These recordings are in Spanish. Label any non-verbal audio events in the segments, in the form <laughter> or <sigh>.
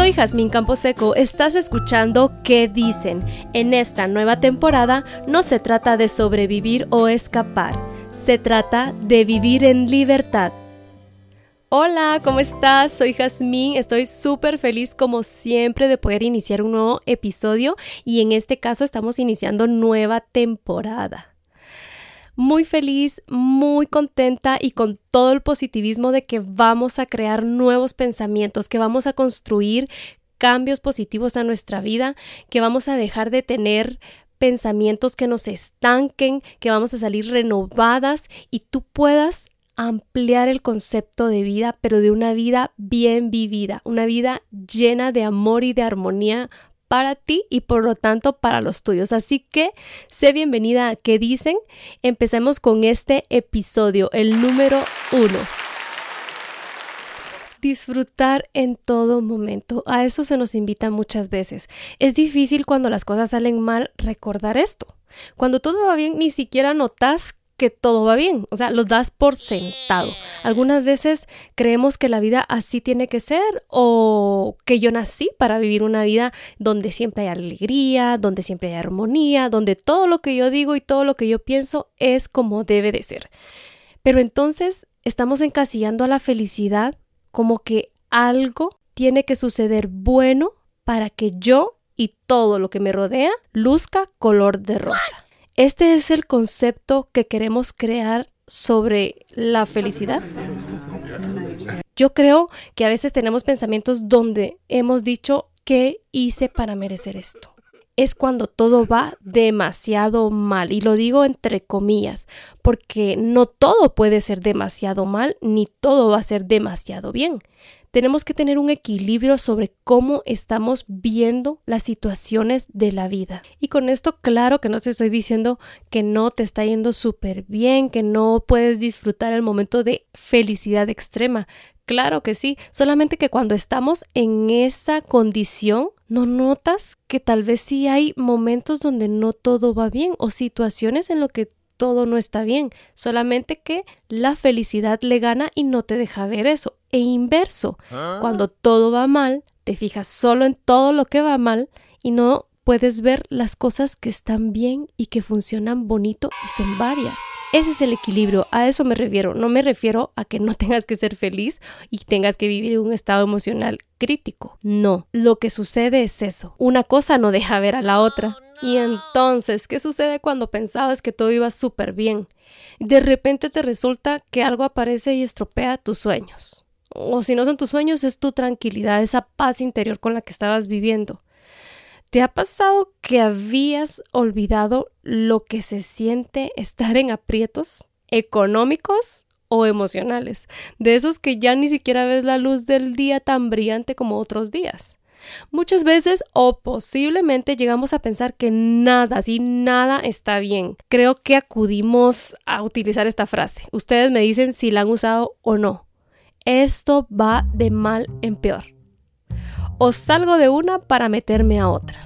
Soy Jazmín Camposeco, estás escuchando ¿Qué dicen? En esta nueva temporada no se trata de sobrevivir o escapar, se trata de vivir en libertad. Hola, ¿cómo estás? Soy Jazmín, estoy súper feliz como siempre de poder iniciar un nuevo episodio y en este caso estamos iniciando nueva temporada muy feliz, muy contenta y con todo el positivismo de que vamos a crear nuevos pensamientos, que vamos a construir cambios positivos a nuestra vida, que vamos a dejar de tener pensamientos que nos estanquen, que vamos a salir renovadas y tú puedas ampliar el concepto de vida, pero de una vida bien vivida, una vida llena de amor y de armonía para ti y por lo tanto para los tuyos. Así que sé bienvenida a ¿Qué dicen? Empecemos con este episodio, el número uno. Disfrutar en todo momento. A eso se nos invita muchas veces. Es difícil cuando las cosas salen mal recordar esto. Cuando todo va bien, ni siquiera notas que todo va bien, o sea, lo das por sentado. Algunas veces creemos que la vida así tiene que ser o que yo nací para vivir una vida donde siempre hay alegría, donde siempre hay armonía, donde todo lo que yo digo y todo lo que yo pienso es como debe de ser. Pero entonces estamos encasillando a la felicidad como que algo tiene que suceder bueno para que yo y todo lo que me rodea luzca color de rosa. Este es el concepto que queremos crear sobre la felicidad. Yo creo que a veces tenemos pensamientos donde hemos dicho, ¿qué hice para merecer esto? Es cuando todo va demasiado mal, y lo digo entre comillas, porque no todo puede ser demasiado mal, ni todo va a ser demasiado bien tenemos que tener un equilibrio sobre cómo estamos viendo las situaciones de la vida. Y con esto, claro que no te estoy diciendo que no te está yendo súper bien, que no puedes disfrutar el momento de felicidad extrema. Claro que sí, solamente que cuando estamos en esa condición, no notas que tal vez sí hay momentos donde no todo va bien o situaciones en lo que todo no está bien, solamente que la felicidad le gana y no te deja ver eso. E inverso, ¿Ah? cuando todo va mal, te fijas solo en todo lo que va mal y no puedes ver las cosas que están bien y que funcionan bonito y son varias. Ese es el equilibrio, a eso me refiero. No me refiero a que no <laughs> tengas que ser feliz y tengas que vivir en un estado emocional crítico. No, lo que sucede es eso. Una cosa no deja ver a la otra. Y entonces, ¿qué sucede cuando pensabas que todo iba súper bien? De repente te resulta que algo aparece y estropea tus sueños. O si no son tus sueños, es tu tranquilidad, esa paz interior con la que estabas viviendo. ¿Te ha pasado que habías olvidado lo que se siente estar en aprietos económicos o emocionales? De esos que ya ni siquiera ves la luz del día tan brillante como otros días. Muchas veces o posiblemente llegamos a pensar que nada, si nada está bien. Creo que acudimos a utilizar esta frase. Ustedes me dicen si la han usado o no. Esto va de mal en peor. O salgo de una para meterme a otra.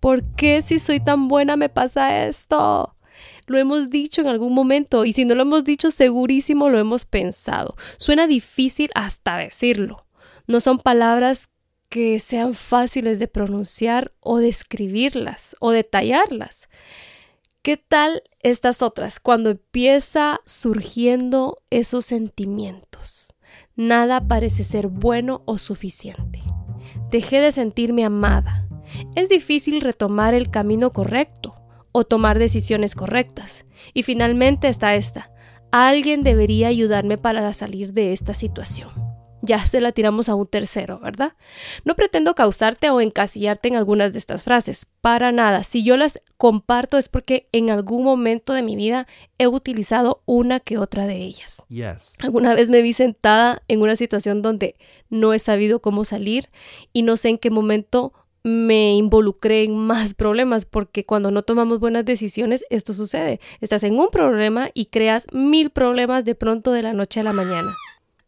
¿Por qué si soy tan buena me pasa esto? Lo hemos dicho en algún momento y si no lo hemos dicho segurísimo lo hemos pensado. Suena difícil hasta decirlo. No son palabras que sean fáciles de pronunciar o de escribirlas o detallarlas. ¿Qué tal estas otras cuando empieza surgiendo esos sentimientos? Nada parece ser bueno o suficiente. Dejé de sentirme amada. Es difícil retomar el camino correcto o tomar decisiones correctas. Y finalmente está esta. Alguien debería ayudarme para salir de esta situación ya se la tiramos a un tercero, ¿verdad? No pretendo causarte o encasillarte en algunas de estas frases, para nada. Si yo las comparto es porque en algún momento de mi vida he utilizado una que otra de ellas. Alguna vez me vi sentada en una situación donde no he sabido cómo salir y no sé en qué momento me involucré en más problemas porque cuando no tomamos buenas decisiones esto sucede. Estás en un problema y creas mil problemas de pronto de la noche a la mañana.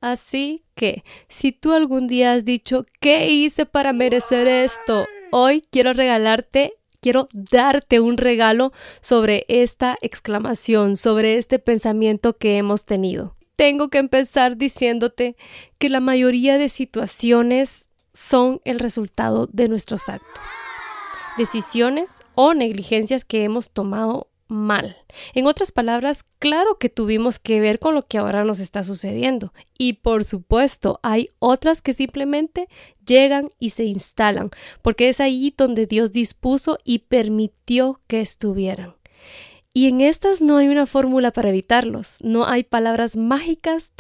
Así que, si tú algún día has dicho, ¿qué hice para merecer esto? Hoy quiero regalarte, quiero darte un regalo sobre esta exclamación, sobre este pensamiento que hemos tenido. Tengo que empezar diciéndote que la mayoría de situaciones son el resultado de nuestros actos, decisiones o negligencias que hemos tomado mal. En otras palabras, claro que tuvimos que ver con lo que ahora nos está sucediendo. Y por supuesto, hay otras que simplemente llegan y se instalan, porque es ahí donde Dios dispuso y permitió que estuvieran. Y en estas no hay una fórmula para evitarlos, no hay palabras mágicas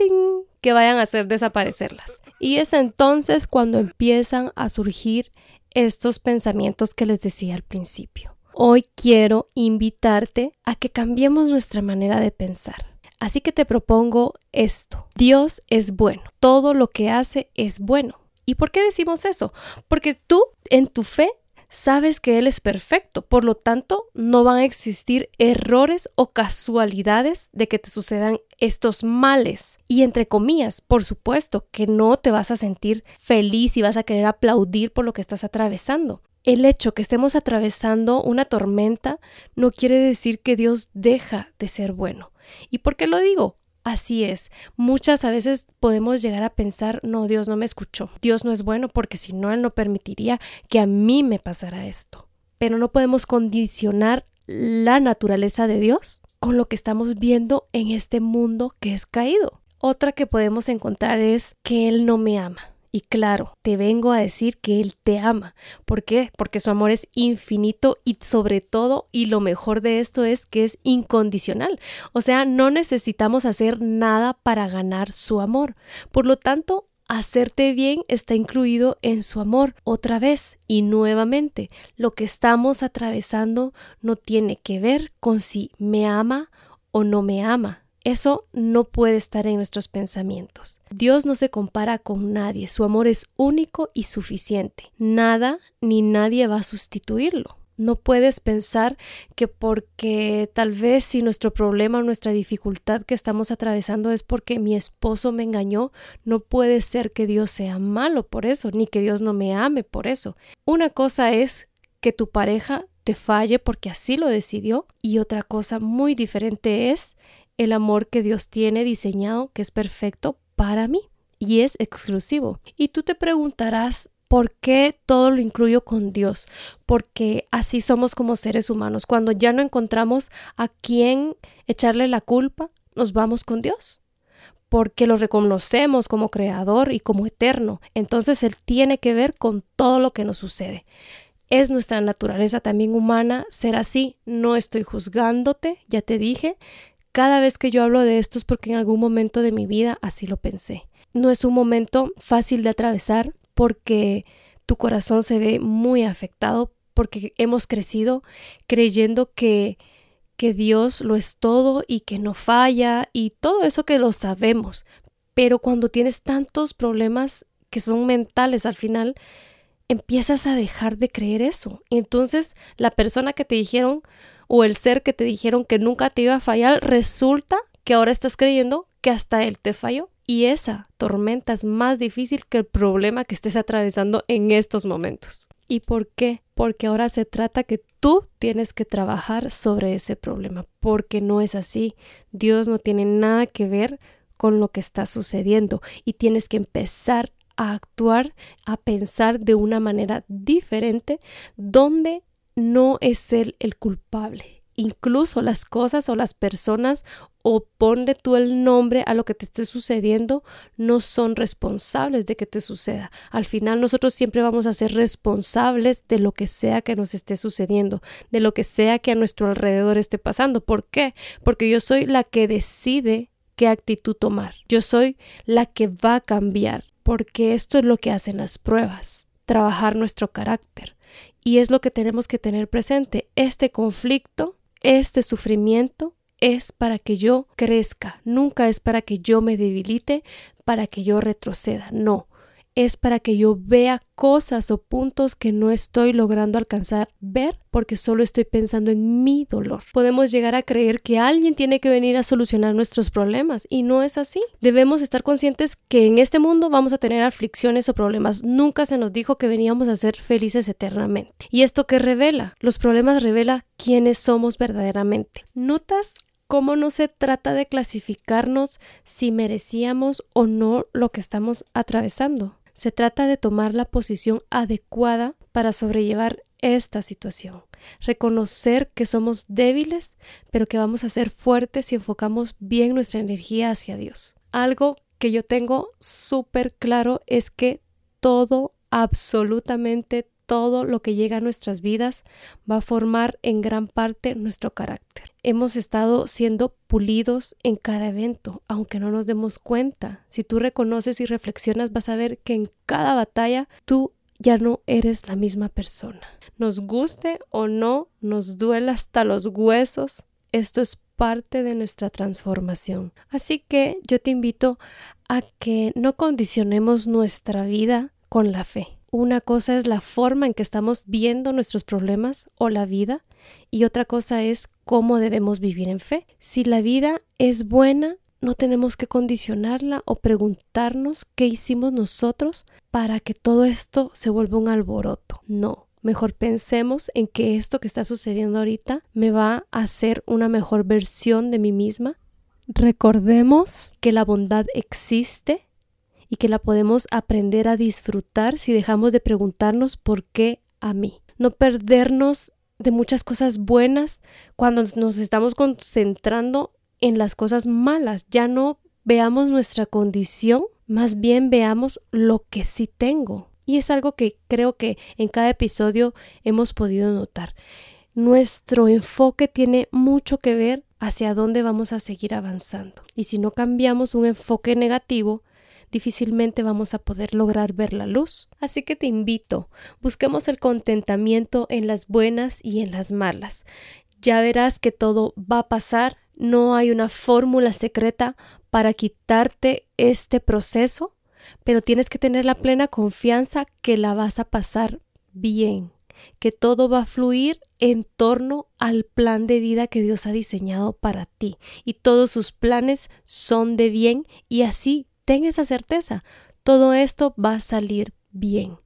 que vayan a hacer desaparecerlas. Y es entonces cuando empiezan a surgir estos pensamientos que les decía al principio. Hoy quiero invitarte a que cambiemos nuestra manera de pensar. Así que te propongo esto. Dios es bueno. Todo lo que hace es bueno. ¿Y por qué decimos eso? Porque tú en tu fe sabes que Él es perfecto, por lo tanto no van a existir errores o casualidades de que te sucedan estos males. Y entre comillas, por supuesto que no te vas a sentir feliz y vas a querer aplaudir por lo que estás atravesando. El hecho que estemos atravesando una tormenta no quiere decir que Dios deja de ser bueno. ¿Y por qué lo digo? Así es, muchas a veces podemos llegar a pensar, no, Dios no me escuchó, Dios no es bueno porque si no, Él no permitiría que a mí me pasara esto. Pero no podemos condicionar la naturaleza de Dios con lo que estamos viendo en este mundo que es caído. Otra que podemos encontrar es que Él no me ama. Y claro, te vengo a decir que Él te ama. ¿Por qué? Porque su amor es infinito y sobre todo, y lo mejor de esto es que es incondicional. O sea, no necesitamos hacer nada para ganar su amor. Por lo tanto, hacerte bien está incluido en su amor otra vez y nuevamente. Lo que estamos atravesando no tiene que ver con si me ama o no me ama. Eso no puede estar en nuestros pensamientos. Dios no se compara con nadie, su amor es único y suficiente. Nada ni nadie va a sustituirlo. No puedes pensar que porque tal vez si nuestro problema o nuestra dificultad que estamos atravesando es porque mi esposo me engañó, no puede ser que Dios sea malo por eso, ni que Dios no me ame por eso. Una cosa es que tu pareja te falle porque así lo decidió y otra cosa muy diferente es el amor que Dios tiene diseñado que es perfecto para mí y es exclusivo. Y tú te preguntarás, ¿por qué todo lo incluyo con Dios? Porque así somos como seres humanos. Cuando ya no encontramos a quién echarle la culpa, nos vamos con Dios porque lo reconocemos como creador y como eterno. Entonces Él tiene que ver con todo lo que nos sucede. Es nuestra naturaleza también humana ser así. No estoy juzgándote, ya te dije, cada vez que yo hablo de esto es porque en algún momento de mi vida así lo pensé. No es un momento fácil de atravesar porque tu corazón se ve muy afectado porque hemos crecido creyendo que que Dios lo es todo y que no falla y todo eso que lo sabemos. Pero cuando tienes tantos problemas que son mentales al final, empiezas a dejar de creer eso. Y entonces la persona que te dijeron, o el ser que te dijeron que nunca te iba a fallar, resulta que ahora estás creyendo que hasta él te falló. Y esa tormenta es más difícil que el problema que estés atravesando en estos momentos. ¿Y por qué? Porque ahora se trata que tú tienes que trabajar sobre ese problema, porque no es así. Dios no tiene nada que ver con lo que está sucediendo y tienes que empezar a actuar, a pensar de una manera diferente, donde no es él el culpable. Incluso las cosas o las personas o ponle tú el nombre a lo que te esté sucediendo, no son responsables de que te suceda. Al final nosotros siempre vamos a ser responsables de lo que sea que nos esté sucediendo, de lo que sea que a nuestro alrededor esté pasando. ¿Por qué? Porque yo soy la que decide qué actitud tomar. Yo soy la que va a cambiar, porque esto es lo que hacen las pruebas, trabajar nuestro carácter. Y es lo que tenemos que tener presente. Este conflicto, este sufrimiento es para que yo crezca, nunca es para que yo me debilite, para que yo retroceda, no es para que yo vea cosas o puntos que no estoy logrando alcanzar ver porque solo estoy pensando en mi dolor. Podemos llegar a creer que alguien tiene que venir a solucionar nuestros problemas y no es así. Debemos estar conscientes que en este mundo vamos a tener aflicciones o problemas. Nunca se nos dijo que veníamos a ser felices eternamente. ¿Y esto qué revela? Los problemas revela quiénes somos verdaderamente. ¿Notas cómo no se trata de clasificarnos si merecíamos o no lo que estamos atravesando? Se trata de tomar la posición adecuada para sobrellevar esta situación. Reconocer que somos débiles, pero que vamos a ser fuertes si enfocamos bien nuestra energía hacia Dios. Algo que yo tengo súper claro es que todo, absolutamente todo lo que llega a nuestras vidas va a formar en gran parte nuestro carácter. Hemos estado siendo pulidos en cada evento, aunque no nos demos cuenta. Si tú reconoces y reflexionas, vas a ver que en cada batalla tú ya no eres la misma persona. Nos guste o no, nos duela hasta los huesos, esto es parte de nuestra transformación. Así que yo te invito a que no condicionemos nuestra vida con la fe. Una cosa es la forma en que estamos viendo nuestros problemas o la vida y otra cosa es cómo debemos vivir en fe. Si la vida es buena, no tenemos que condicionarla o preguntarnos qué hicimos nosotros para que todo esto se vuelva un alboroto. No, mejor pensemos en que esto que está sucediendo ahorita me va a hacer una mejor versión de mí misma. Recordemos que la bondad existe y que la podemos aprender a disfrutar si dejamos de preguntarnos por qué a mí. No perdernos de muchas cosas buenas cuando nos estamos concentrando en las cosas malas. Ya no veamos nuestra condición, más bien veamos lo que sí tengo. Y es algo que creo que en cada episodio hemos podido notar. Nuestro enfoque tiene mucho que ver hacia dónde vamos a seguir avanzando. Y si no cambiamos un enfoque negativo, difícilmente vamos a poder lograr ver la luz. Así que te invito, busquemos el contentamiento en las buenas y en las malas. Ya verás que todo va a pasar, no hay una fórmula secreta para quitarte este proceso, pero tienes que tener la plena confianza que la vas a pasar bien, que todo va a fluir en torno al plan de vida que Dios ha diseñado para ti y todos sus planes son de bien y así ten esa certeza, todo esto va a salir bien.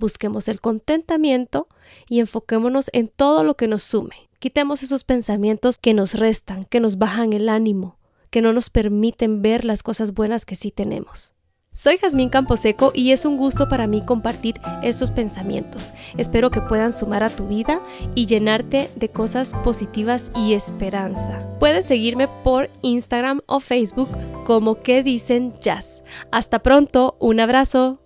Busquemos el contentamiento y enfoquémonos en todo lo que nos sume. Quitemos esos pensamientos que nos restan, que nos bajan el ánimo, que no nos permiten ver las cosas buenas que sí tenemos. Soy Jazmín Camposeco y es un gusto para mí compartir estos pensamientos. Espero que puedan sumar a tu vida y llenarte de cosas positivas y esperanza. Puedes seguirme por Instagram o Facebook como que dicen jazz. Hasta pronto, un abrazo.